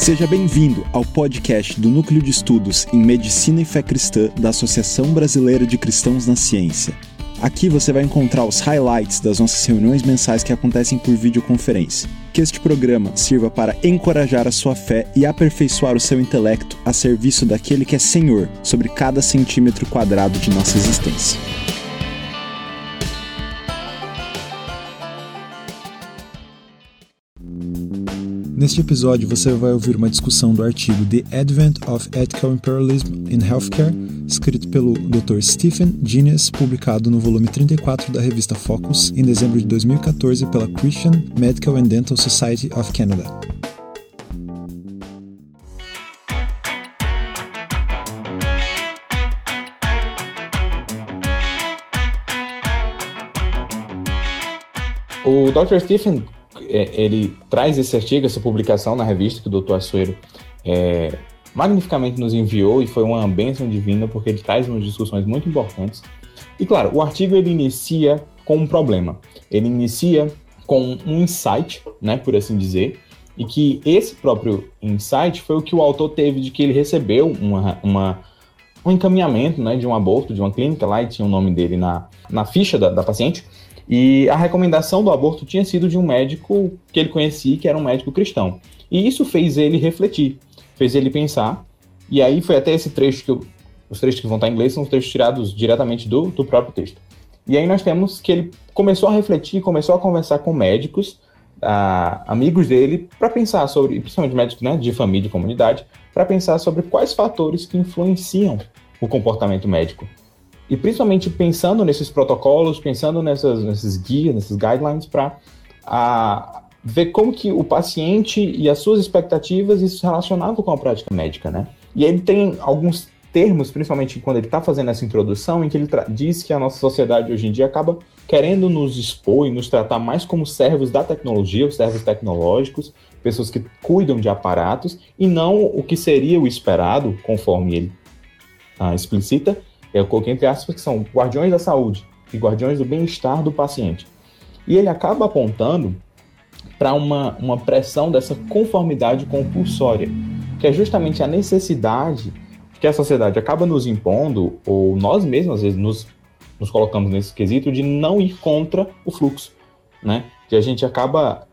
Seja bem-vindo ao podcast do Núcleo de Estudos em Medicina e Fé Cristã da Associação Brasileira de Cristãos na Ciência. Aqui você vai encontrar os highlights das nossas reuniões mensais que acontecem por videoconferência. Que este programa sirva para encorajar a sua fé e aperfeiçoar o seu intelecto a serviço daquele que é Senhor sobre cada centímetro quadrado de nossa existência. Neste episódio, você vai ouvir uma discussão do artigo The Advent of Ethical Imperialism in Healthcare, escrito pelo Dr. Stephen Genius, publicado no volume 34 da revista Focus, em dezembro de 2014 pela Christian Medical and Dental Society of Canada. O Dr. Stephen ele traz esse artigo, essa publicação na revista que o Dr. Açoeiro é, magnificamente nos enviou e foi uma bênção divina porque ele traz umas discussões muito importantes. E claro, o artigo ele inicia com um problema. Ele inicia com um insight, né, por assim dizer, e que esse próprio insight foi o que o autor teve de que ele recebeu uma, uma um encaminhamento né, de um aborto de uma clínica lá e tinha o nome dele na, na ficha da, da paciente e a recomendação do aborto tinha sido de um médico que ele conhecia, que era um médico cristão. E isso fez ele refletir, fez ele pensar. E aí foi até esse trecho que eu, os trechos que vão estar em inglês são os trechos tirados diretamente do, do próprio texto. E aí nós temos que ele começou a refletir, começou a conversar com médicos, ah, amigos dele, para pensar sobre, principalmente médicos né, de família e comunidade, para pensar sobre quais fatores que influenciam o comportamento médico. E principalmente pensando nesses protocolos, pensando nessas, nesses guias, nesses guidelines, para ver como que o paciente e as suas expectativas isso relacionavam com a prática médica, né? E ele tem alguns termos, principalmente quando ele está fazendo essa introdução, em que ele diz que a nossa sociedade hoje em dia acaba querendo nos expor e nos tratar mais como servos da tecnologia, os servos tecnológicos, pessoas que cuidam de aparatos, e não o que seria o esperado, conforme ele ah, explicita, eu coloquei entre aspas que são guardiões da saúde e guardiões do bem-estar do paciente. E ele acaba apontando para uma, uma pressão dessa conformidade compulsória, que é justamente a necessidade que a sociedade acaba nos impondo, ou nós mesmos às vezes nos, nos colocamos nesse quesito de não ir contra o fluxo, né? Que a gente acaba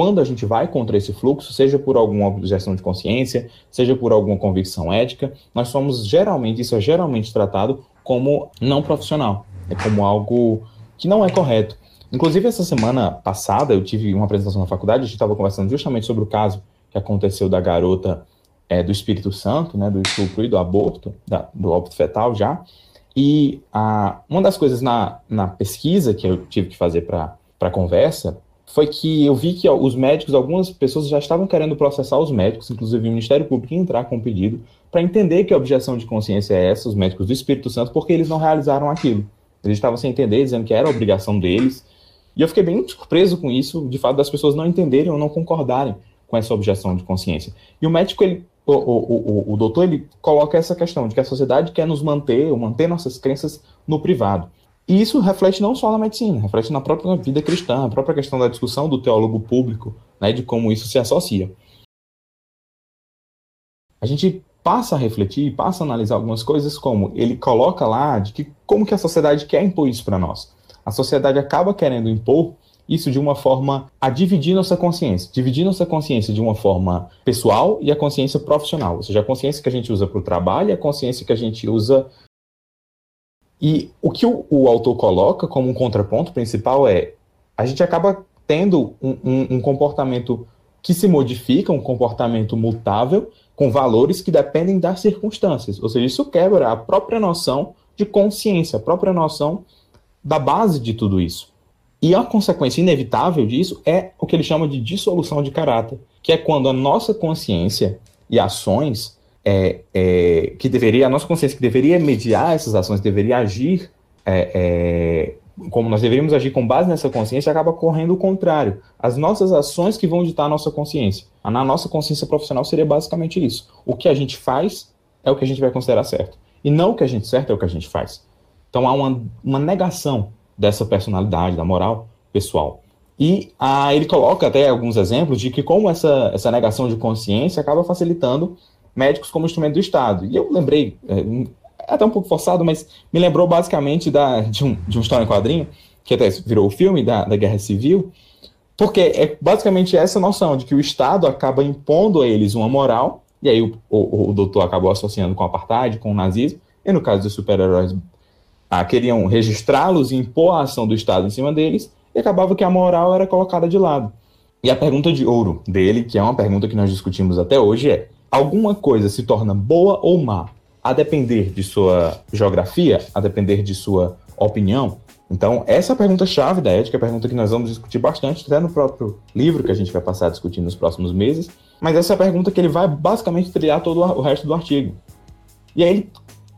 quando a gente vai contra esse fluxo, seja por alguma objeção de consciência, seja por alguma convicção ética, nós somos geralmente, isso é geralmente tratado como não profissional, é como algo que não é correto. Inclusive, essa semana passada, eu tive uma apresentação na faculdade, a gente estava conversando justamente sobre o caso que aconteceu da garota é, do Espírito Santo, né, do estupro e do aborto, da, do óbito fetal já. E a, uma das coisas na, na pesquisa que eu tive que fazer para a conversa foi que eu vi que os médicos, algumas pessoas já estavam querendo processar os médicos, inclusive o Ministério Público entrar com um pedido para entender que a objeção de consciência é essa, os médicos do Espírito Santo, porque eles não realizaram aquilo. Eles estavam sem entender, dizendo que era obrigação deles. E eu fiquei bem surpreso com isso, de fato, das pessoas não entenderem ou não concordarem com essa objeção de consciência. E o médico, ele, o, o, o, o doutor, ele coloca essa questão de que a sociedade quer nos manter, ou manter nossas crenças no privado. E isso reflete não só na medicina, reflete na própria vida cristã, a própria questão da discussão do teólogo público, né, de como isso se associa. A gente passa a refletir, passa a analisar algumas coisas como ele coloca lá de que como que a sociedade quer impor isso para nós. A sociedade acaba querendo impor isso de uma forma a dividir nossa consciência, dividir nossa consciência de uma forma pessoal e a consciência profissional, ou seja, a consciência que a gente usa para o trabalho e a consciência que a gente usa e o que o, o, autor coloca como um contraponto principal é a gente acaba tendo um, um, um, comportamento que se modifica, um comportamento mutável, com valores que dependem das circunstâncias. Ou seja, isso quebra a própria noção de consciência, a própria noção da base de tudo isso. E a consequência inevitável disso é o que ele chama de dissolução de caráter, que é quando a nossa consciência e ações é, é, que deveria, a nossa consciência que deveria mediar essas ações, deveria agir é, é, como nós deveríamos agir com base nessa consciência, acaba correndo o contrário. As nossas ações que vão ditar a nossa consciência. Na nossa consciência profissional seria basicamente isso. O que a gente faz é o que a gente vai considerar certo. E não o que a gente certo é o que a gente faz. Então há uma, uma negação dessa personalidade, da moral pessoal. E ah, ele coloca até alguns exemplos de que como essa, essa negação de consciência acaba facilitando médicos como instrumento do Estado. E eu lembrei, é, até um pouco forçado, mas me lembrou basicamente da, de, um, de uma história em quadrinho, que até virou o filme da, da Guerra Civil, porque é basicamente essa noção de que o Estado acaba impondo a eles uma moral, e aí o, o, o doutor acabou associando com o apartheid, com o nazismo, e no caso dos super-heróis, ah, queriam registrá-los e impor a ação do Estado em cima deles, e acabava que a moral era colocada de lado. E a pergunta de ouro dele, que é uma pergunta que nós discutimos até hoje, é: alguma coisa se torna boa ou má a depender de sua geografia, a depender de sua opinião? Então, essa é a pergunta-chave da ética, a pergunta que nós vamos discutir bastante, até no próprio livro que a gente vai passar a discutir nos próximos meses. Mas essa é a pergunta que ele vai basicamente trilhar todo o resto do artigo. E aí ele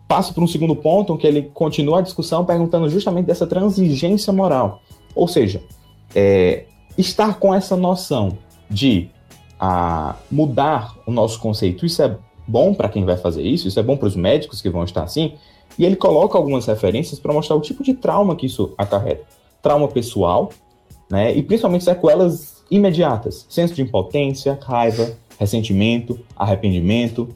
passa para um segundo ponto, que ele continua a discussão perguntando justamente dessa transigência moral. Ou seja, é, estar com essa noção de a, mudar o nosso conceito, isso é bom para quem vai fazer isso, isso é bom para os médicos que vão estar assim, e ele coloca algumas referências para mostrar o tipo de trauma que isso acarreta. Trauma pessoal, né, e principalmente sequelas imediatas, senso de impotência, raiva, ressentimento, arrependimento,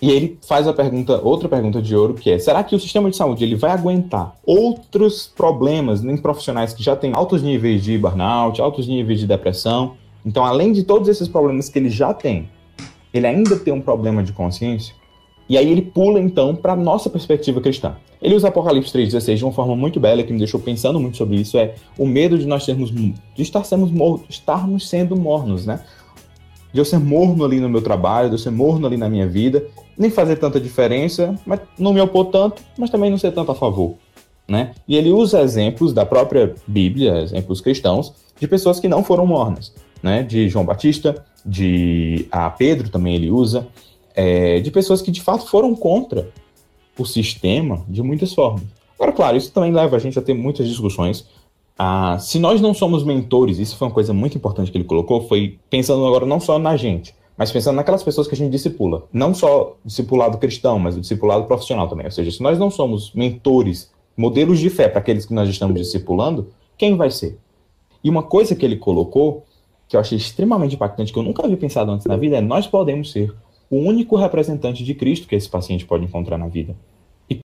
e ele faz a pergunta, outra pergunta de ouro, que é: será que o sistema de saúde ele vai aguentar outros problemas em profissionais que já têm altos níveis de burnout, altos níveis de depressão? Então, além de todos esses problemas que ele já tem, ele ainda tem um problema de consciência? E aí ele pula então para nossa perspectiva cristã. Ele usa Apocalipse 3:16 de uma forma muito bela que me deixou pensando muito sobre isso, é o medo de nós termos de estar sendo mortos, estarmos sendo mornos, né? De eu ser morno ali no meu trabalho, de eu ser morno ali na minha vida nem fazer tanta diferença, mas não me opor tanto, mas também não ser tanto a favor. Né? E ele usa exemplos da própria Bíblia, exemplos cristãos, de pessoas que não foram mornas, né? De João Batista, de a Pedro também ele usa, é, de pessoas que de fato foram contra o sistema de muitas formas. Agora, claro, isso também leva a gente a ter muitas discussões. Ah, se nós não somos mentores, isso foi uma coisa muito importante que ele colocou, foi pensando agora não só na gente, mas pensando naquelas pessoas que a gente discipula, não só discipulado cristão, mas o discipulado profissional também. Ou seja, se nós não somos mentores, modelos de fé para aqueles que nós estamos discipulando, quem vai ser? E uma coisa que ele colocou, que eu achei extremamente impactante, que eu nunca havia pensado antes na vida, é nós podemos ser o único representante de Cristo que esse paciente pode encontrar na vida. E,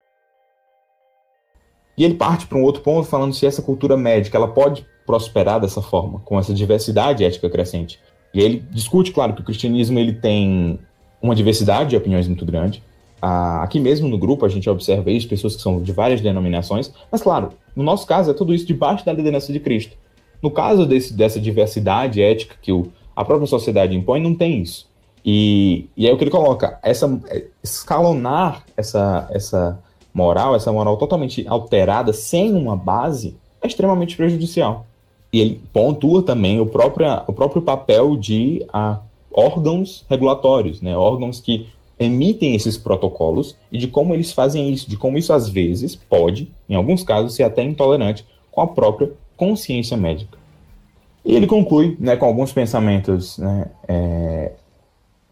e ele parte para um outro ponto falando se essa cultura médica ela pode prosperar dessa forma, com essa diversidade ética crescente. E ele discute, claro, que o cristianismo ele tem uma diversidade de opiniões muito grande. Ah, aqui mesmo no grupo a gente observa isso, pessoas que são de várias denominações, mas claro, no nosso caso é tudo isso debaixo da liderança de Cristo. No caso desse, dessa diversidade ética que o, a própria sociedade impõe, não tem isso. E, e é o que ele coloca, essa, escalonar essa, essa moral, essa moral totalmente alterada, sem uma base, é extremamente prejudicial. E ele pontua também o próprio, o próprio papel de a, órgãos regulatórios, né? órgãos que emitem esses protocolos e de como eles fazem isso, de como isso às vezes pode, em alguns casos, ser até intolerante com a própria consciência médica. E ele conclui né, com alguns pensamentos né, é,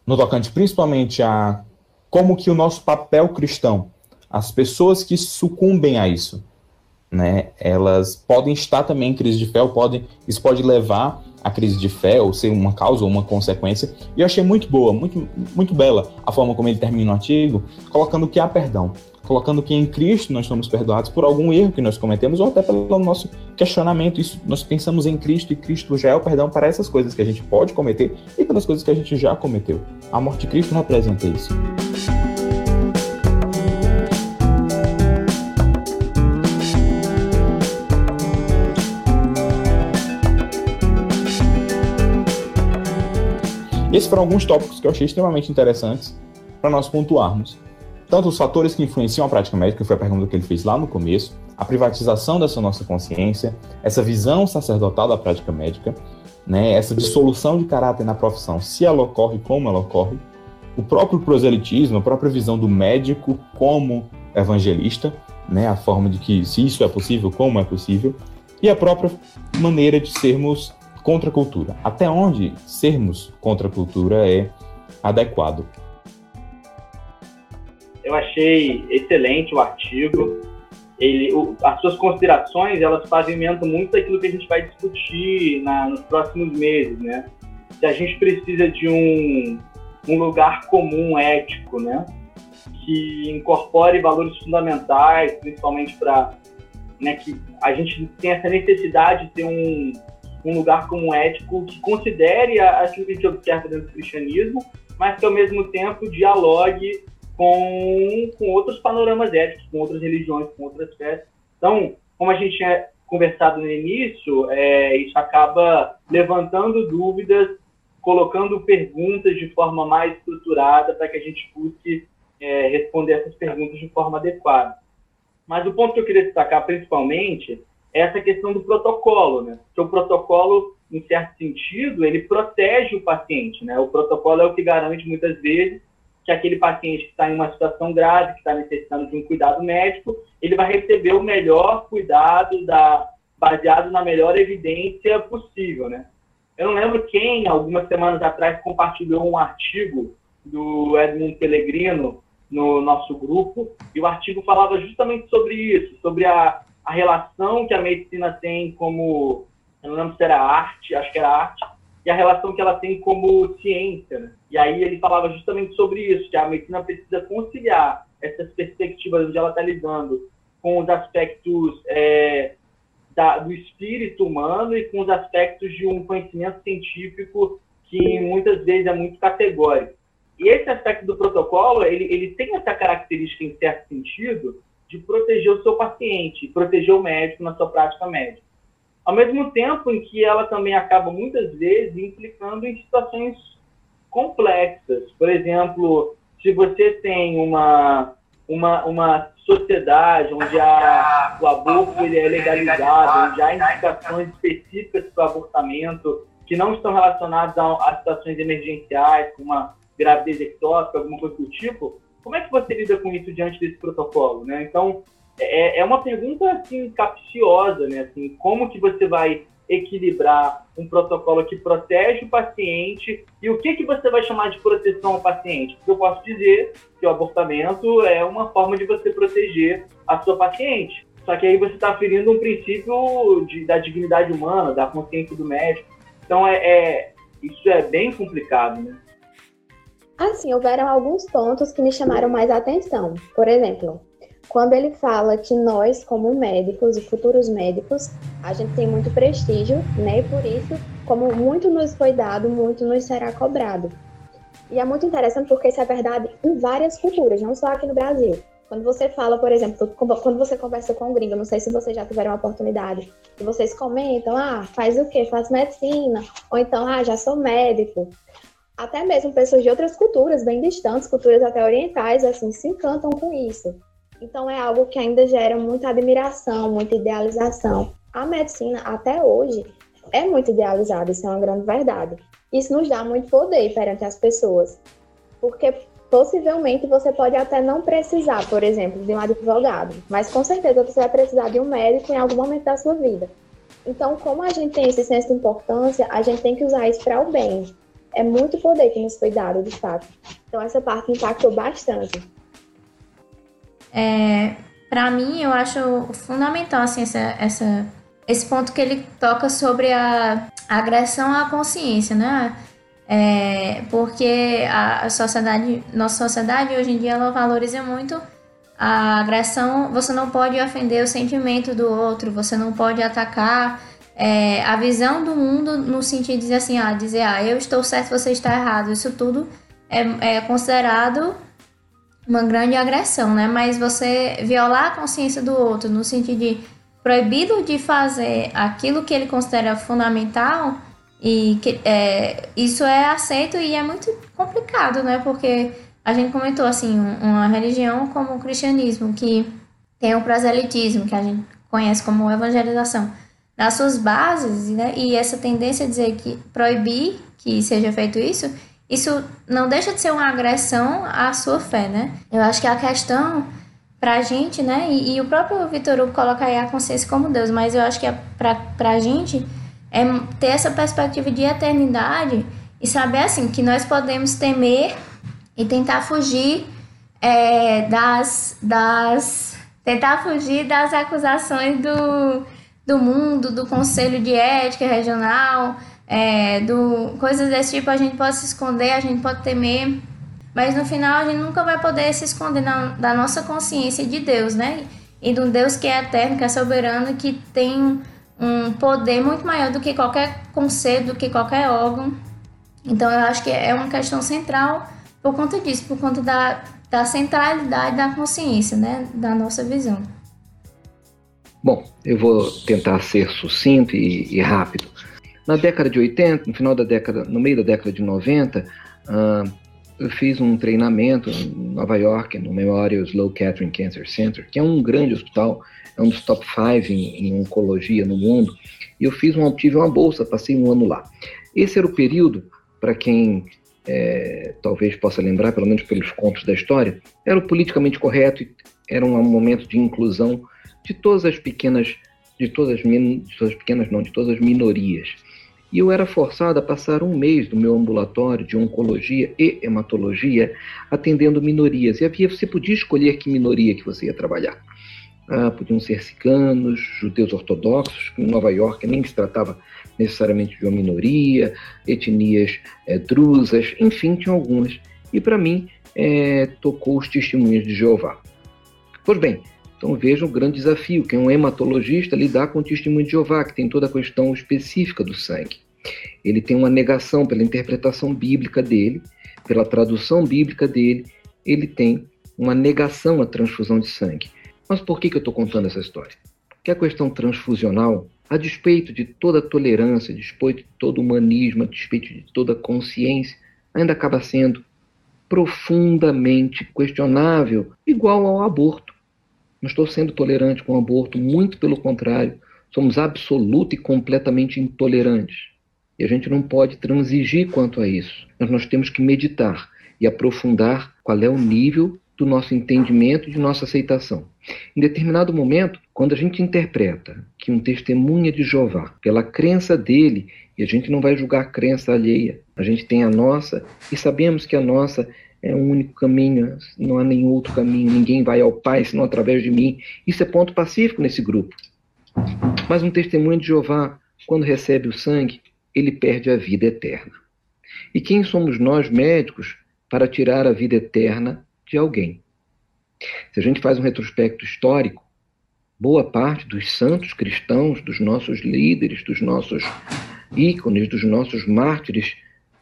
no tocante principalmente a como que o nosso papel cristão, as pessoas que sucumbem a isso, né, elas podem estar também em crise de fé, ou podem, isso pode levar à crise de fé, ou ser uma causa ou uma consequência. E eu achei muito boa, muito, muito bela a forma como ele termina o artigo, colocando que há perdão, colocando que em Cristo nós somos perdoados por algum erro que nós cometemos, ou até pelo nosso questionamento. Isso, nós pensamos em Cristo e Cristo já é o perdão para essas coisas que a gente pode cometer e pelas coisas que a gente já cometeu. A morte de Cristo representa isso. Esses foram alguns tópicos que eu achei extremamente interessantes para nós pontuarmos. Tanto os fatores que influenciam a prática médica, que foi a pergunta que ele fez lá no começo, a privatização dessa nossa consciência, essa visão sacerdotal da prática médica, né, essa dissolução de caráter na profissão, se ela ocorre, como ela ocorre, o próprio proselitismo, a própria visão do médico como evangelista, né, a forma de que se isso é possível, como é possível, e a própria maneira de sermos contra a cultura. Até onde sermos contra a cultura é adequado? Eu achei excelente o artigo. ele, o, as suas considerações, elas pavimentam muito aquilo que a gente vai discutir na, nos próximos meses, né? Se a gente precisa de um, um lugar comum ético, né? Que incorpore valores fundamentais, principalmente para né, que a gente tem essa necessidade de ter um, um lugar comum ético que considere aquilo que a gente observa dentro do cristianismo, mas que ao mesmo tempo dialogue com, com outros panoramas éticos, com outras religiões, com outras fés. Então, como a gente tinha conversado no início, é, isso acaba levantando dúvidas, colocando perguntas de forma mais estruturada para que a gente busque é, responder essas perguntas de forma adequada. Mas o ponto que eu queria destacar principalmente é essa questão do protocolo, né? Porque o protocolo, em certo sentido, ele protege o paciente, né? O protocolo é o que garante muitas vezes que aquele paciente que está em uma situação grave, que está necessitando de um cuidado médico, ele vai receber o melhor cuidado da, baseado na melhor evidência possível, né? Eu não lembro quem, algumas semanas atrás, compartilhou um artigo do Edmund Pellegrino no nosso grupo, e o artigo falava justamente sobre isso, sobre a, a relação que a medicina tem como, eu não lembro se era arte, acho que era arte, e a relação que ela tem como ciência. Né? E aí ele falava justamente sobre isso, que a medicina precisa conciliar essas perspectivas onde ela está lidando com os aspectos é, da, do espírito humano e com os aspectos de um conhecimento científico que muitas vezes é muito categórico. E esse aspecto do protocolo, ele, ele tem essa característica, em certo sentido, de proteger o seu paciente, proteger o médico na sua prática médica ao mesmo tempo em que ela também acaba muitas vezes implicando em situações complexas. Por exemplo, se você tem uma, uma, uma sociedade onde a, o aborto ele é legalizado, onde há indicações específicas para o abortamento que não estão relacionadas a, a situações emergenciais, como uma gravidez ectópica, alguma coisa do tipo, como é que você lida com isso diante desse protocolo? Né? Então, é, é uma pergunta assim capciosa, né? Assim, como que você vai equilibrar um protocolo que protege o paciente e o que que você vai chamar de proteção ao paciente? Porque eu posso dizer que o abortamento é uma forma de você proteger a sua paciente. Só que aí você está ferindo um princípio de, da dignidade humana, da consciência do médico. Então é, é isso é bem complicado, né? Assim, houveram alguns pontos que me chamaram mais atenção. Por exemplo, quando ele fala que nós, como médicos e futuros médicos, a gente tem muito prestígio, né? E por isso, como muito nos foi dado, muito nos será cobrado. E é muito interessante porque isso é verdade em várias culturas, não só aqui no Brasil. Quando você fala, por exemplo, quando você conversa com um gringo, não sei se vocês já tiveram a oportunidade, e vocês comentam, ah, faz o quê? Faz medicina. Ou então, ah, já sou médico. Até mesmo pessoas de outras culturas, bem distantes, culturas até orientais, assim, se encantam com isso. Então é algo que ainda gera muita admiração, muita idealização. A medicina, até hoje, é muito idealizada, isso é uma grande verdade. Isso nos dá muito poder perante as pessoas, porque possivelmente você pode até não precisar, por exemplo, de um advogado, mas com certeza você vai precisar de um médico em algum momento da sua vida. Então, como a gente tem esse senso de importância, a gente tem que usar isso para o bem. É muito poder que nos foi dado, de fato. Então, essa parte impactou bastante. É, para mim, eu acho fundamental assim, essa, essa, esse ponto que ele toca sobre a, agressão à consciência, né? É, porque a sociedade, nossa sociedade hoje em dia, ela valoriza muito a agressão. Você não pode ofender o sentimento do outro, você não pode atacar é, a visão do mundo no sentido de dizer assim, ah, dizer, ah, eu estou certo, você está errado. Isso tudo é, é considerado uma grande agressão, né? Mas você violar a consciência do outro no sentido de proibido de fazer aquilo que ele considera fundamental e que é, isso é aceito e é muito complicado, né? Porque a gente comentou assim, uma religião como o cristianismo que tem o proselitismo, que a gente conhece como evangelização, nas suas bases, né? E essa tendência a dizer que proibir que seja feito isso, isso não deixa de ser uma agressão à sua fé, né? Eu acho que a questão pra gente, né? E, e o próprio Vitor Hugo coloca aí a consciência como Deus, mas eu acho que é pra, pra gente é ter essa perspectiva de eternidade e saber assim que nós podemos temer e tentar fugir é, das, das tentar fugir das acusações do, do mundo, do Conselho de Ética Regional, é, do coisas desse tipo. A gente pode se esconder, a gente pode temer, mas no final a gente nunca vai poder se esconder na, da nossa consciência de Deus, né? E de um Deus que é eterno, que é soberano, que tem um poder muito maior do que qualquer conselho, do que qualquer órgão. Então eu acho que é uma questão central por conta disso, por conta da, da centralidade da consciência, né, da nossa visão. Bom, eu vou tentar ser sucinto e, e, rápido. Na década de 80, no final da década, no meio da década de 90, uh, eu fiz um treinamento em Nova York, no Memorial Sloan Kettering Cancer Center, que é um grande hospital, é um dos top 5 em, em, oncologia no mundo, e eu fiz um, tive uma bolsa, passei um ano lá. Esse era o período, para quem é, talvez possa lembrar, pelo menos pelos contos da história, era o politicamente correto, era um momento de inclusão de todas as pequenas, de todas as, de todas as pequenas não, de todas as minorias. E eu era forçado a passar um mês do meu ambulatório de oncologia e hematologia atendendo minorias. E havia, você podia escolher que minoria que você ia trabalhar. Ah, podiam ser ciganos, judeus ortodoxos, que em Nova York nem se tratava necessariamente de uma minoria, etnias é, drusas, enfim, tinha algumas. E para mim, é, tocou os testemunhos de Jeová. Pois bem, então veja o grande desafio, que é um hematologista lidar com o testemunho de Jeová, que tem toda a questão específica do sangue. Ele tem uma negação pela interpretação bíblica dele, pela tradução bíblica dele, ele tem uma negação à transfusão de sangue. Mas por que, que eu estou contando essa história? Porque a questão transfusional, a despeito de toda tolerância, a despeito de todo humanismo, a despeito de toda consciência, ainda acaba sendo profundamente questionável, igual ao aborto. Não estou sendo tolerante com o aborto, muito pelo contrário. Somos absoluta e completamente intolerantes. E a gente não pode transigir quanto a isso. Mas nós temos que meditar e aprofundar qual é o nível do nosso entendimento e de nossa aceitação. Em determinado momento, quando a gente interpreta que um testemunha de Jeová, pela crença dele, e a gente não vai julgar a crença alheia, a gente tem a nossa e sabemos que a nossa é um único caminho, não há nenhum outro caminho, ninguém vai ao Pai senão através de mim. Isso é ponto pacífico nesse grupo. Mas um testemunho de Jeová, quando recebe o sangue, ele perde a vida eterna. E quem somos nós, médicos, para tirar a vida eterna de alguém? Se a gente faz um retrospecto histórico, boa parte dos santos cristãos, dos nossos líderes, dos nossos ícones, dos nossos mártires,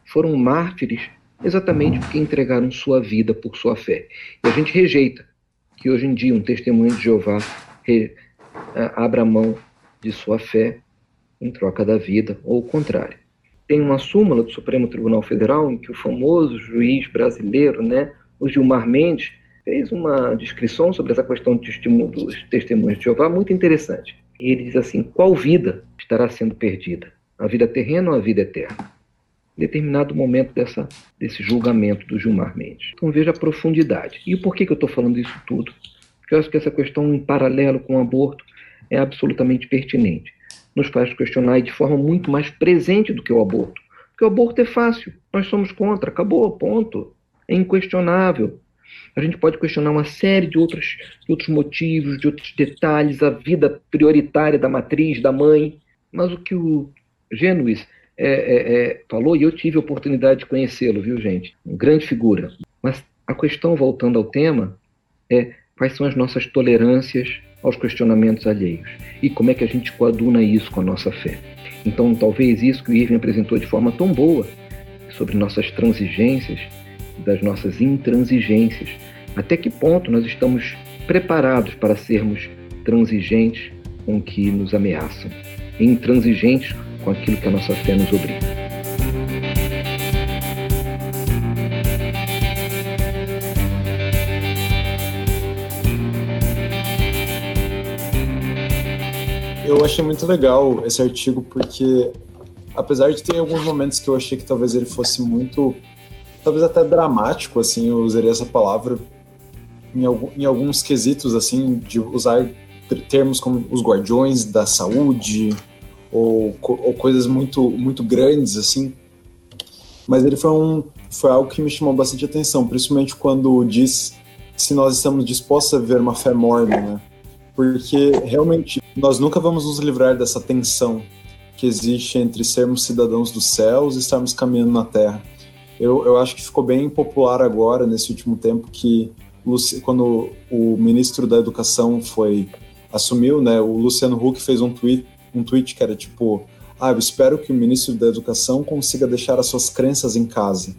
foram mártires exatamente porque entregaram sua vida por sua fé. E a gente rejeita que hoje em dia um testemunho de Jeová re, abra mão de sua fé em troca da vida, ou o contrário. Tem uma súmula do Supremo Tribunal Federal em que o famoso juiz brasileiro, né, o Gilmar Mendes, fez uma descrição sobre essa questão dos testemunhos de Jeová muito interessante. E ele diz assim: qual vida estará sendo perdida? A vida terrena ou a vida eterna? Determinado momento dessa, desse julgamento do Gilmar Mendes. Então veja a profundidade. E por que, que eu estou falando isso tudo? Porque eu acho que essa questão em paralelo com o aborto é absolutamente pertinente. Nos faz questionar de forma muito mais presente do que o aborto. Porque o aborto é fácil, nós somos contra, acabou, ponto. É inquestionável. A gente pode questionar uma série de outros, de outros motivos, de outros detalhes, a vida prioritária da matriz, da mãe. Mas o que o Genuis é, é, é, falou, e eu tive a oportunidade de conhecê-lo, viu, gente? Grande figura. Mas a questão, voltando ao tema, é quais são as nossas tolerâncias aos questionamentos alheios e como é que a gente coaduna isso com a nossa fé. Então, talvez isso que o Irving apresentou de forma tão boa sobre nossas transigências, das nossas intransigências, até que ponto nós estamos preparados para sermos transigentes com o que nos ameaçam, intransigentes com aquilo que a nossa fé nos obriga. Eu achei muito legal esse artigo porque, apesar de ter alguns momentos que eu achei que talvez ele fosse muito, talvez até dramático, assim, eu usaria essa palavra em, algum, em alguns quesitos, assim, de usar termos como os guardiões da saúde, ou, ou coisas muito, muito grandes, assim. Mas ele foi, um, foi algo que me chamou bastante atenção, principalmente quando diz se nós estamos dispostos a viver uma fé morna, né? porque realmente nós nunca vamos nos livrar dessa tensão que existe entre sermos cidadãos dos céus e estarmos caminhando na terra. Eu, eu acho que ficou bem popular agora, nesse último tempo, que quando o ministro da Educação foi assumiu, né, o Luciano Huck fez um tweet, um tweet que era tipo, ah, eu espero que o ministro da Educação consiga deixar as suas crenças em casa.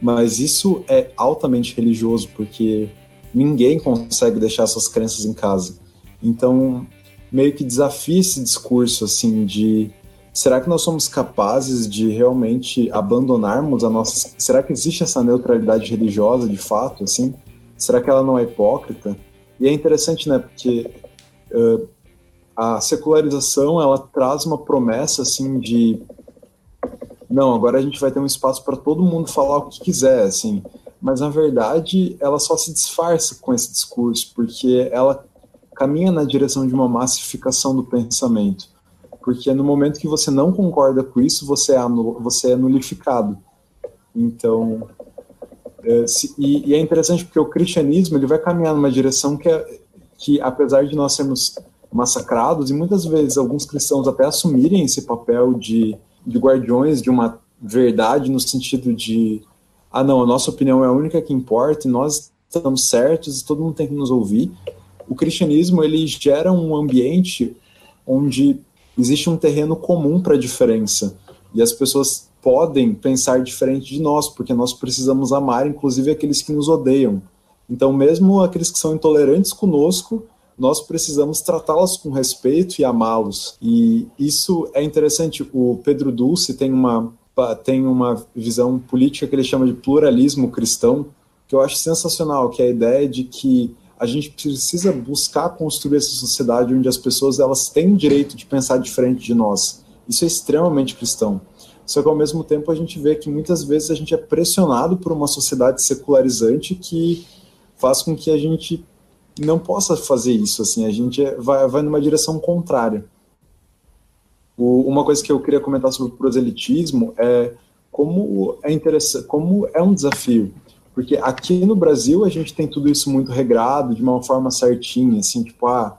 Mas isso é altamente religioso, porque ninguém consegue deixar suas crenças em casa. Então, meio que desafia esse discurso assim de será que nós somos capazes de realmente abandonarmos a nossa será que existe essa neutralidade religiosa de fato assim será que ela não é hipócrita e é interessante né porque uh, a secularização ela traz uma promessa assim de não agora a gente vai ter um espaço para todo mundo falar o que quiser assim mas na verdade ela só se disfarça com esse discurso porque ela caminha na direção de uma massificação do pensamento. Porque no momento que você não concorda com isso, você é, anul você é nulificado. Então, é, se, e, e, é interessante porque o cristianismo ele vai caminhar numa direção que, é, que apesar de nós sermos massacrados, e muitas vezes alguns cristãos até assumirem esse papel de, de guardiões de uma verdade no sentido de ah não, a nossa opinião é a única que importa e nós estamos certos e todo mundo tem que nos ouvir o cristianismo ele gera um ambiente onde existe um terreno comum para a diferença e as pessoas podem pensar diferente de nós, porque nós precisamos amar, inclusive aqueles que nos odeiam. Então, mesmo aqueles que são intolerantes conosco, nós precisamos tratá-los com respeito e amá-los. E isso é interessante. O Pedro Dulce tem uma tem uma visão política que ele chama de pluralismo cristão, que eu acho sensacional, que é a ideia de que a gente precisa buscar construir essa sociedade onde as pessoas elas têm direito de pensar diferente de nós. Isso é extremamente cristão. Só que ao mesmo tempo a gente vê que muitas vezes a gente é pressionado por uma sociedade secularizante que faz com que a gente não possa fazer isso. Assim, a gente é, vai, vai numa direção contrária. O, uma coisa que eu queria comentar sobre o proselitismo é como é interessante, como é um desafio. Porque aqui no Brasil a gente tem tudo isso muito regrado, de uma forma certinha, assim, tipo, ah,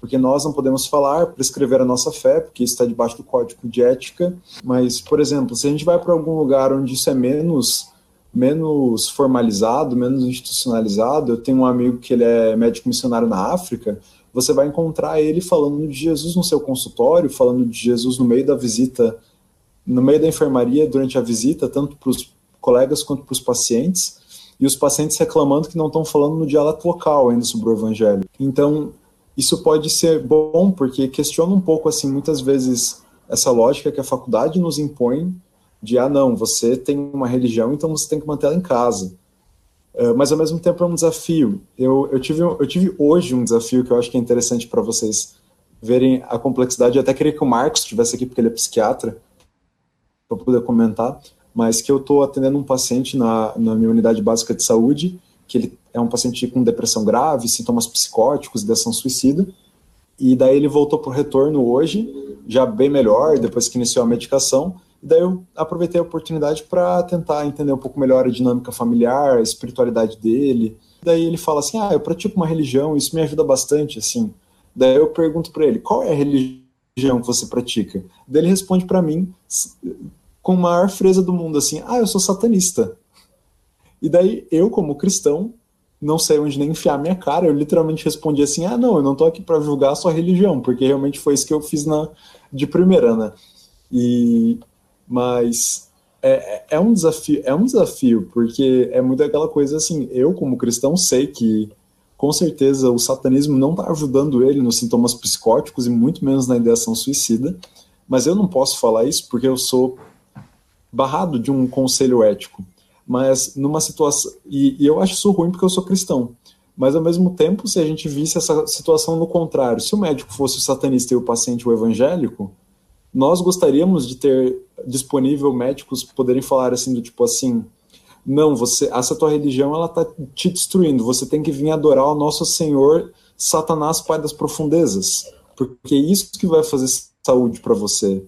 porque nós não podemos falar, prescrever a nossa fé, porque isso está debaixo do código de ética. Mas, por exemplo, se a gente vai para algum lugar onde isso é menos menos formalizado, menos institucionalizado, eu tenho um amigo que ele é médico missionário na África, você vai encontrar ele falando de Jesus no seu consultório, falando de Jesus no meio da visita, no meio da enfermaria durante a visita, tanto para os colegas quanto para os pacientes e os pacientes reclamando que não estão falando no dialeto local ainda sobre o evangelho. Então, isso pode ser bom porque questiona um pouco assim muitas vezes essa lógica que a faculdade nos impõe de ah não, você tem uma religião, então você tem que manter ela em casa. Uh, mas ao mesmo tempo é um desafio. Eu, eu, tive, eu tive hoje um desafio que eu acho que é interessante para vocês verem a complexidade. Eu até queria que o Marcos estivesse aqui porque ele é psiquiatra para poder comentar mas que eu estou atendendo um paciente na, na minha unidade básica de saúde, que ele é um paciente com depressão grave, sintomas psicóticos, ideação suicida, e daí ele voltou para o retorno hoje, já bem melhor, depois que iniciou a medicação, e daí eu aproveitei a oportunidade para tentar entender um pouco melhor a dinâmica familiar, a espiritualidade dele. Daí ele fala assim: "Ah, eu pratico uma religião, isso me ajuda bastante assim". Daí eu pergunto para ele: "Qual é a religião que você pratica?". Daí ele responde para mim com a maior freza do mundo, assim, ah, eu sou satanista. E daí eu, como cristão, não sei onde nem enfiar minha cara, eu literalmente respondi assim, ah, não, eu não tô aqui para julgar a sua religião, porque realmente foi isso que eu fiz na, de primeira, né? E, mas é, é um desafio, é um desafio, porque é muito aquela coisa assim, eu como cristão sei que com certeza o satanismo não está ajudando ele nos sintomas psicóticos e muito menos na ideação suicida, mas eu não posso falar isso porque eu sou barrado de um conselho ético. Mas numa situação. E, e eu acho isso ruim porque eu sou cristão. Mas ao mesmo tempo, se a gente visse essa situação no contrário, se o médico fosse o satanista e o paciente o evangélico, nós gostaríamos de ter disponível médicos poderem falar assim do tipo assim, não, você, essa tua religião ela tá te destruindo, você tem que vir adorar o nosso Senhor Satanás Pai das profundezas, porque é isso que vai fazer saúde para você.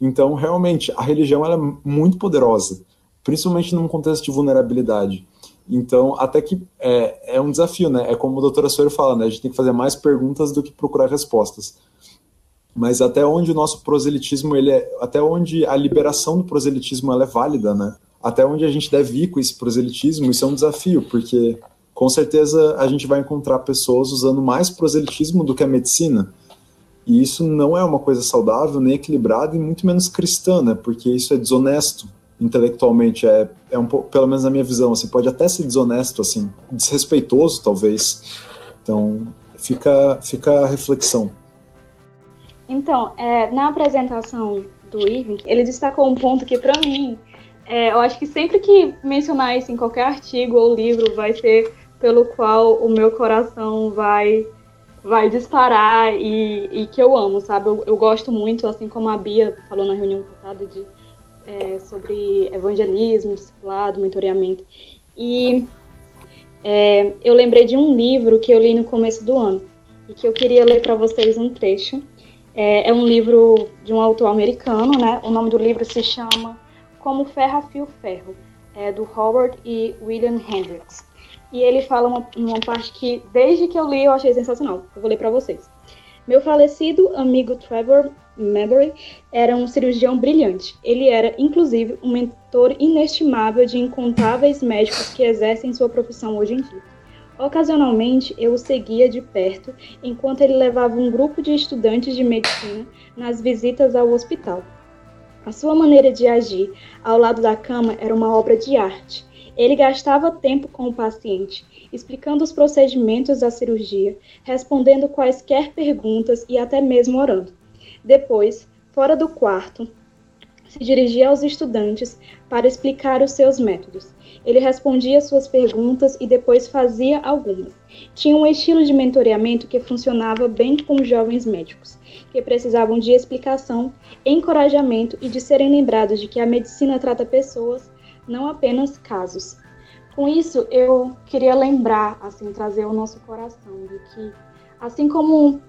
Então, realmente, a religião é muito poderosa, principalmente num contexto de vulnerabilidade. Então, até que é, é um desafio, né? É como o doutor Açoeiro fala, né? A gente tem que fazer mais perguntas do que procurar respostas. Mas até onde o nosso proselitismo, ele é, até onde a liberação do proselitismo ela é válida, né? Até onde a gente deve ir com esse proselitismo, isso é um desafio, porque com certeza a gente vai encontrar pessoas usando mais proselitismo do que a medicina. E isso não é uma coisa saudável, nem equilibrada e muito menos cristã, né? Porque isso é desonesto intelectualmente, é, é um pouco, pelo menos na minha visão, assim, pode até ser desonesto, assim, desrespeitoso talvez. Então, fica, fica a reflexão. Então, é, na apresentação do Irving, ele destacou um ponto que, para mim, é, eu acho que sempre que mencionar isso em qualquer artigo ou livro, vai ser pelo qual o meu coração vai vai disparar e, e que eu amo, sabe? Eu, eu, gosto muito, assim como a Bia falou na reunião passada, de, é, sobre evangelismo, discipulado, mentoreamento. E é, eu lembrei de um livro que eu li no começo do ano e que eu queria ler para vocês um trecho. É, é, um livro de um autor americano, né? O nome do livro se chama Como Ferro Afia o Ferro, é do Howard e William Hendricks. E ele fala uma, uma parte que, desde que eu li, eu achei sensacional. Eu vou ler para vocês. Meu falecido amigo Trevor Mabry era um cirurgião brilhante. Ele era, inclusive, um mentor inestimável de incontáveis médicos que exercem sua profissão hoje em dia. Ocasionalmente, eu o seguia de perto enquanto ele levava um grupo de estudantes de medicina nas visitas ao hospital. A sua maneira de agir ao lado da cama era uma obra de arte. Ele gastava tempo com o paciente, explicando os procedimentos da cirurgia, respondendo quaisquer perguntas e até mesmo orando. Depois, fora do quarto, se dirigia aos estudantes para explicar os seus métodos. Ele respondia suas perguntas e depois fazia algumas. Tinha um estilo de mentoreamento que funcionava bem com jovens médicos, que precisavam de explicação, encorajamento e de serem lembrados de que a medicina trata pessoas não apenas casos. Com isso, eu queria lembrar, assim, trazer o nosso coração de que, assim como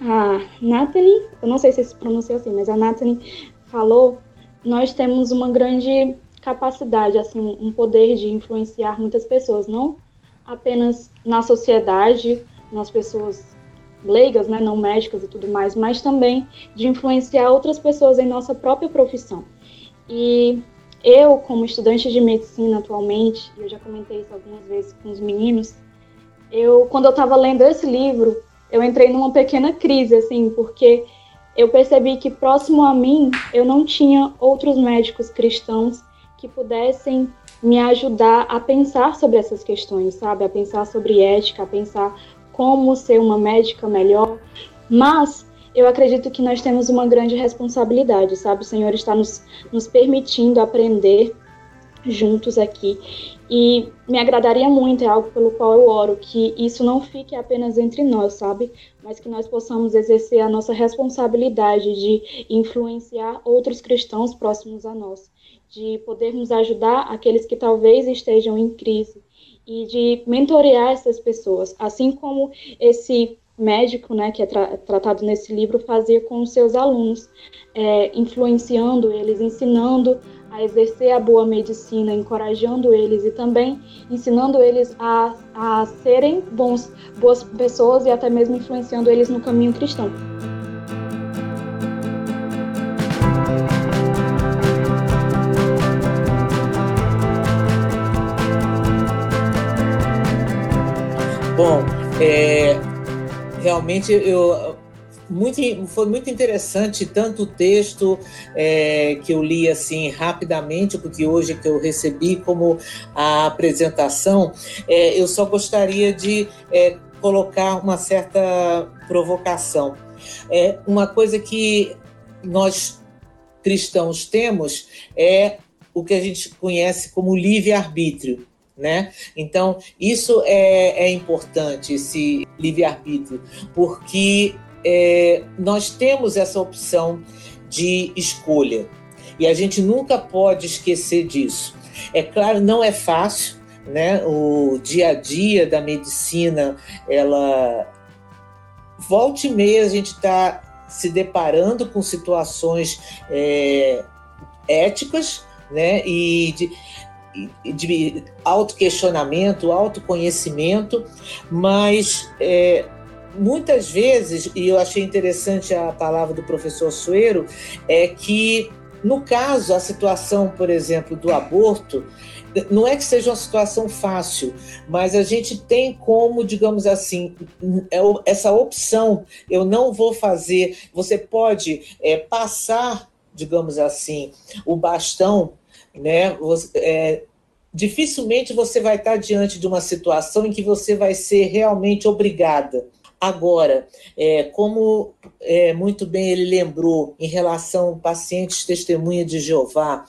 a Nathalie, eu não sei se se pronuncia assim, mas a Nathalie falou, nós temos uma grande capacidade, assim, um poder de influenciar muitas pessoas, não apenas na sociedade, nas pessoas leigas, né, não médicas e tudo mais, mas também de influenciar outras pessoas em nossa própria profissão. E eu, como estudante de medicina atualmente, eu já comentei isso algumas vezes com os meninos, eu, quando eu estava lendo esse livro, eu entrei numa pequena crise, assim, porque eu percebi que próximo a mim eu não tinha outros médicos cristãos que pudessem me ajudar a pensar sobre essas questões, sabe? A pensar sobre ética, a pensar como ser uma médica melhor. Mas eu acredito que nós temos uma grande responsabilidade, sabe? O Senhor está nos, nos permitindo aprender juntos aqui. E me agradaria muito, é algo pelo qual eu oro, que isso não fique apenas entre nós, sabe? Mas que nós possamos exercer a nossa responsabilidade de influenciar outros cristãos próximos a nós, de podermos ajudar aqueles que talvez estejam em crise e de mentorear essas pessoas, assim como esse médico, né, que é tra tratado nesse livro, fazia com os seus alunos, é, influenciando eles, ensinando a exercer a boa medicina, encorajando eles e também ensinando eles a, a serem bons, boas pessoas e até mesmo influenciando eles no caminho cristão. Bom, é, realmente eu muito, foi muito interessante tanto o texto é, que eu li assim rapidamente, porque hoje que eu recebi, como a apresentação. É, eu só gostaria de é, colocar uma certa provocação. É, uma coisa que nós cristãos temos é o que a gente conhece como livre-arbítrio né? Então, isso é, é importante, esse livre-arbítrio, porque é, nós temos essa opção de escolha e a gente nunca pode esquecer disso. É claro, não é fácil, né? O dia a dia da medicina, ela volta e meia a gente está se deparando com situações é, éticas, né? E de, de autoquestionamento, autoconhecimento, mas é, muitas vezes, e eu achei interessante a palavra do professor Sueiro, é que no caso, a situação, por exemplo, do aborto, não é que seja uma situação fácil, mas a gente tem como, digamos assim, é essa opção. Eu não vou fazer. Você pode é, passar, digamos assim, o bastão, né? Você, é, dificilmente você vai estar diante de uma situação em que você vai ser realmente obrigada Agora, é, como é, muito bem ele lembrou em relação a pacientes testemunha de Jeová,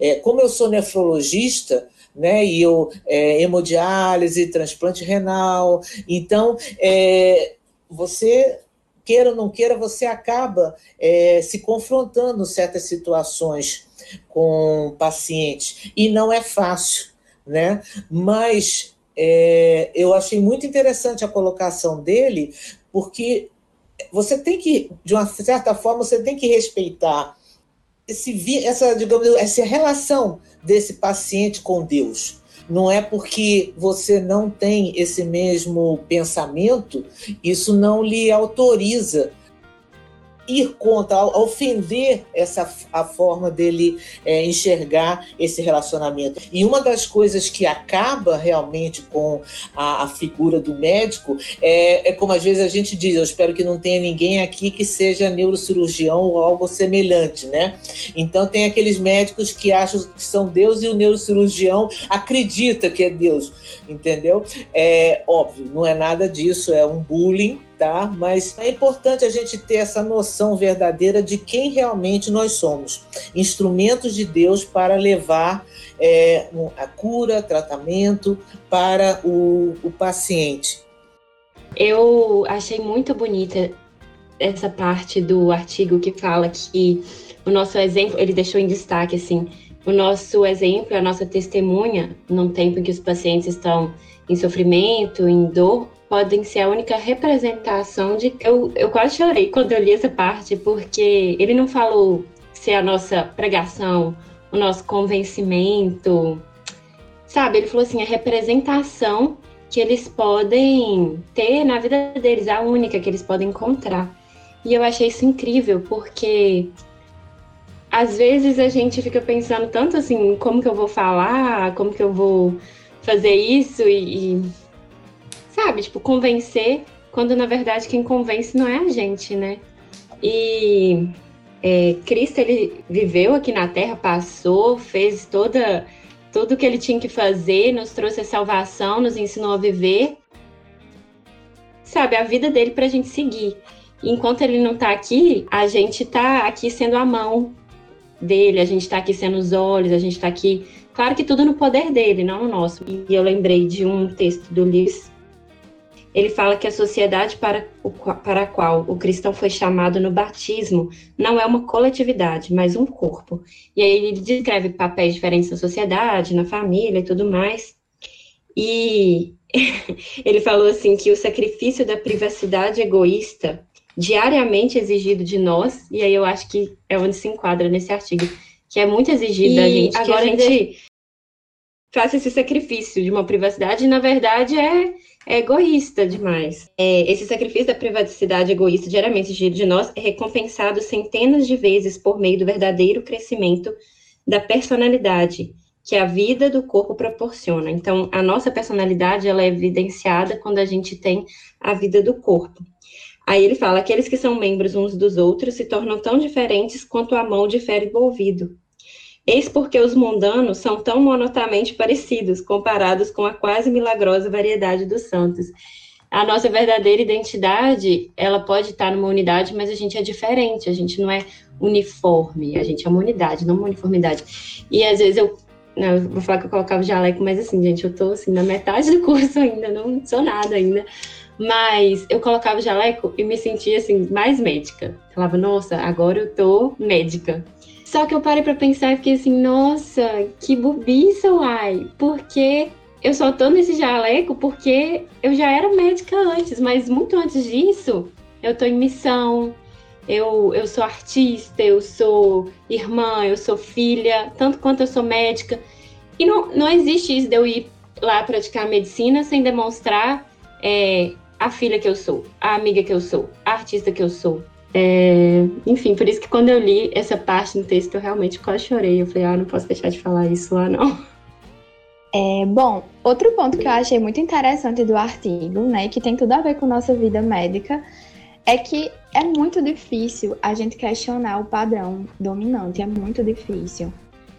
é, como eu sou nefrologista, né, e eu é, hemodiálise, transplante renal, então é, você queira ou não queira, você acaba é, se confrontando em certas situações com pacientes e não é fácil, né? Mas é, eu achei muito interessante a colocação dele, porque você tem que, de uma certa forma, você tem que respeitar esse, essa, digamos, essa relação desse paciente com Deus. Não é porque você não tem esse mesmo pensamento, isso não lhe autoriza ir contra, ofender essa a forma dele é, enxergar esse relacionamento. E uma das coisas que acaba realmente com a, a figura do médico é, é, como às vezes a gente diz, eu espero que não tenha ninguém aqui que seja neurocirurgião ou algo semelhante, né? Então tem aqueles médicos que acham que são Deus e o neurocirurgião acredita que é Deus, entendeu? É óbvio, não é nada disso, é um bullying Mas é importante a gente ter essa noção verdadeira de quem realmente nós somos, instrumentos de Deus para levar é, a cura, tratamento para o, o paciente. Eu achei muito bonita essa parte do artigo que fala que o nosso exemplo, ele deixou em destaque assim, o nosso exemplo, a nossa testemunha, num tempo em que os pacientes estão em sofrimento, em dor, podem ser a única representação de. Eu, eu quase chorei quando eu li essa parte, porque ele não falou se é a nossa pregação, o nosso convencimento, sabe? Ele falou assim: a representação que eles podem ter na vida deles, a única que eles podem encontrar. E eu achei isso incrível, porque às vezes a gente fica pensando tanto assim, como que eu vou falar, como que eu vou fazer isso e, e sabe, tipo, convencer, quando na verdade quem convence não é a gente, né? E é, Cristo, ele viveu aqui na Terra, passou, fez toda tudo que ele tinha que fazer, nos trouxe a salvação, nos ensinou a viver, sabe, a vida dele para a gente seguir. enquanto ele não está aqui, a gente está aqui sendo a mão dele, a gente está aqui sendo os olhos, a gente está aqui, claro que tudo no poder dele, não no nosso. E eu lembrei de um texto do Lewis ele fala que a sociedade para, o, para a qual o cristão foi chamado no batismo não é uma coletividade, mas um corpo. E aí ele descreve papéis diferentes na sociedade, na família e tudo mais. E ele falou assim que o sacrifício da privacidade egoísta diariamente exigido de nós, e aí eu acho que é onde se enquadra nesse artigo, que é muito exigido da gente, agora que a gente faça esse sacrifício de uma privacidade, e na verdade é é egoísta demais. É, esse sacrifício da privacidade egoísta diariamente exigido de nós é recompensado centenas de vezes por meio do verdadeiro crescimento da personalidade que a vida do corpo proporciona. Então, a nossa personalidade ela é evidenciada quando a gente tem a vida do corpo. Aí ele fala: aqueles que são membros uns dos outros se tornam tão diferentes quanto a mão difere do ouvido. Eis porque os mundanos são tão monotamente parecidos, comparados com a quase milagrosa variedade dos santos. A nossa verdadeira identidade, ela pode estar numa unidade, mas a gente é diferente, a gente não é uniforme, a gente é uma unidade, não uma uniformidade. E às vezes eu, não, eu vou falar que eu colocava jaleco, mas assim, gente, eu tô assim, na metade do curso ainda, não sou nada ainda. Mas eu colocava jaleco e me sentia assim, mais médica. Falava, nossa, agora eu tô médica. Só que eu parei para pensar e fiquei assim, nossa, que bobiça, uai. Porque eu só tô nesse jaleco porque eu já era médica antes, mas muito antes disso, eu tô em missão, eu, eu sou artista, eu sou irmã, eu sou filha, tanto quanto eu sou médica. E não, não existe isso de eu ir lá praticar medicina sem demonstrar é, a filha que eu sou, a amiga que eu sou, a artista que eu sou. É, enfim, por isso que quando eu li essa parte no texto, eu realmente quase chorei. Eu falei, ah, não posso deixar de falar isso lá, não. É, bom, outro ponto que eu achei muito interessante do artigo, né, que tem tudo a ver com nossa vida médica, é que é muito difícil a gente questionar o padrão dominante, é muito difícil.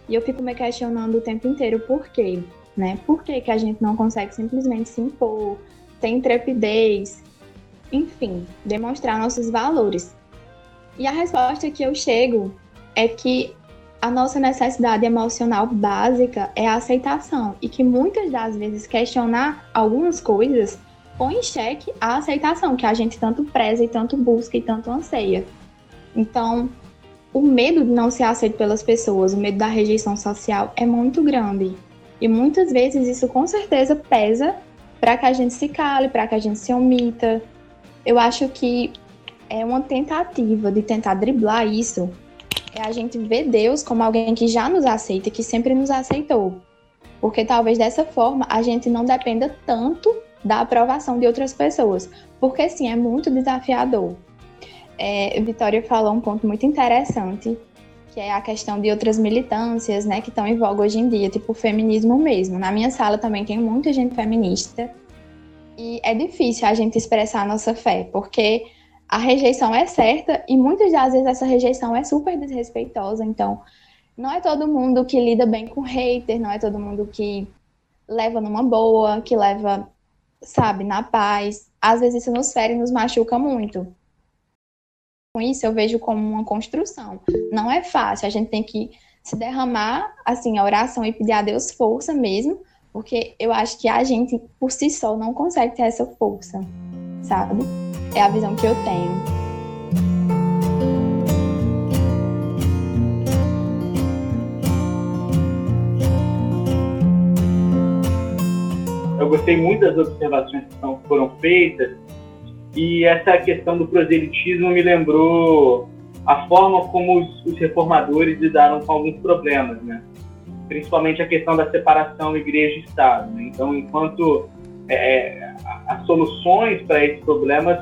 E eu fico me questionando o tempo inteiro por quê, né? Por que, que a gente não consegue simplesmente se impor, ter intrepidez, enfim, demonstrar nossos valores. E a resposta que eu chego é que a nossa necessidade emocional básica é a aceitação e que muitas das vezes questionar algumas coisas põe em xeque a aceitação que a gente tanto preza e tanto busca e tanto anseia. Então, o medo de não ser aceito pelas pessoas, o medo da rejeição social é muito grande. E muitas vezes isso com certeza pesa para que a gente se cale, para que a gente se omita. Eu acho que é uma tentativa de tentar driblar isso. É a gente ver Deus como alguém que já nos aceita, que sempre nos aceitou. Porque talvez dessa forma a gente não dependa tanto da aprovação de outras pessoas. Porque sim, é muito desafiador. É, Vitória falou um ponto muito interessante, que é a questão de outras militâncias, né, que estão em voga hoje em dia, tipo o feminismo mesmo. Na minha sala também tem muita gente feminista. E é difícil a gente expressar a nossa fé, porque a rejeição é certa e muitas das vezes essa rejeição é super desrespeitosa. Então, não é todo mundo que lida bem com hater, não é todo mundo que leva numa boa, que leva, sabe, na paz. Às vezes isso nos fere e nos machuca muito. Com isso, eu vejo como uma construção. Não é fácil, a gente tem que se derramar, assim, a oração e pedir a Deus força mesmo, porque eu acho que a gente, por si só, não consegue ter essa força, sabe? É a visão que eu tenho. Eu gostei muito das observações que foram feitas e essa questão do proselitismo me lembrou a forma como os, os reformadores lidaram com alguns problemas, né? Principalmente a questão da separação igreja-estado. Né? Então, enquanto é, as soluções para esses problemas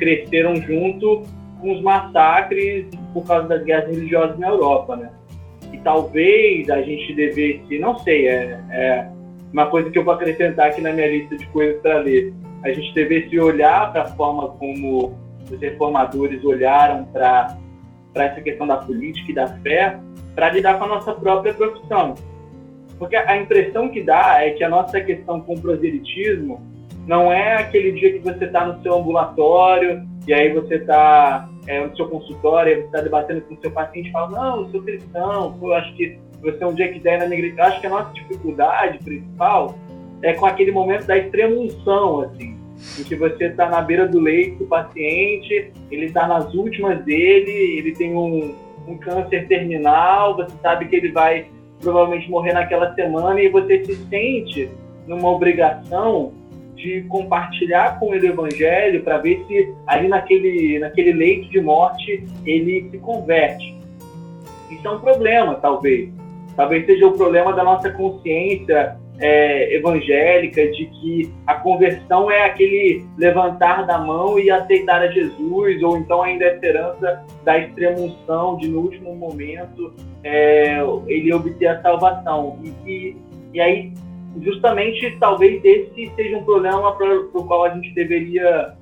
cresceram junto com os massacres por causa das guerras religiosas na Europa, né? E talvez a gente devesse, não sei, é, é uma coisa que eu vou acrescentar aqui na minha lista de coisas para ler. A gente devesse olhar para a forma como os reformadores olharam para essa questão da política e da fé para lidar com a nossa própria profissão. Porque a impressão que dá é que a nossa questão com o proselitismo não é aquele dia que você está no seu ambulatório e aí você está é, no seu consultório, você está debatendo com o seu paciente e fala, não, eu sou cristão, eu acho que você um dia quiser ir na. Eu acho que a nossa dificuldade principal é com aquele momento da extrema unção, assim, em que você está na beira do leito do paciente, ele está nas últimas dele, ele tem um, um câncer terminal, você sabe que ele vai provavelmente morrer naquela semana e você se sente numa obrigação de compartilhar com ele o evangelho para ver se ali naquele, naquele leito de morte ele se converte. Isso é um problema, talvez. Talvez seja o problema da nossa consciência é, evangélica de que a conversão é aquele levantar da mão e aceitar a Jesus, ou então ainda a esperança da extremunção de no último momento é, ele obter a salvação. E, e, e aí justamente talvez esse seja um problema para o qual a gente deveria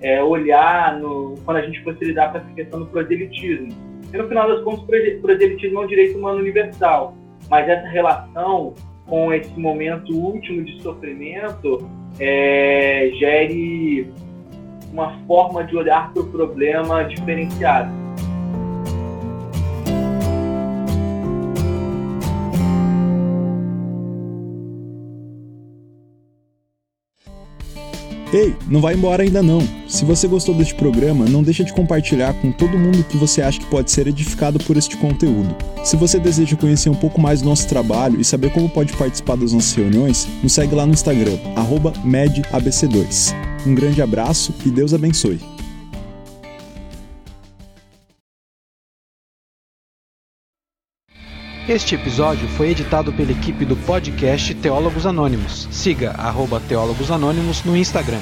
é, olhar no, quando a gente fosse lidar com essa questão do proselitismo. E no final das contas, o proselitismo é um direito humano universal, mas essa relação com esse momento último de sofrimento é, gere uma forma de olhar para o problema diferenciada. Ei, não vai embora ainda não. Se você gostou deste programa, não deixa de compartilhar com todo mundo que você acha que pode ser edificado por este conteúdo. Se você deseja conhecer um pouco mais do nosso trabalho e saber como pode participar das nossas reuniões, nos segue lá no Instagram, medabc2. Um grande abraço e Deus abençoe. Este episódio foi editado pela equipe do podcast Teólogos Anônimos. Siga arroba Teólogos Anônimos no Instagram.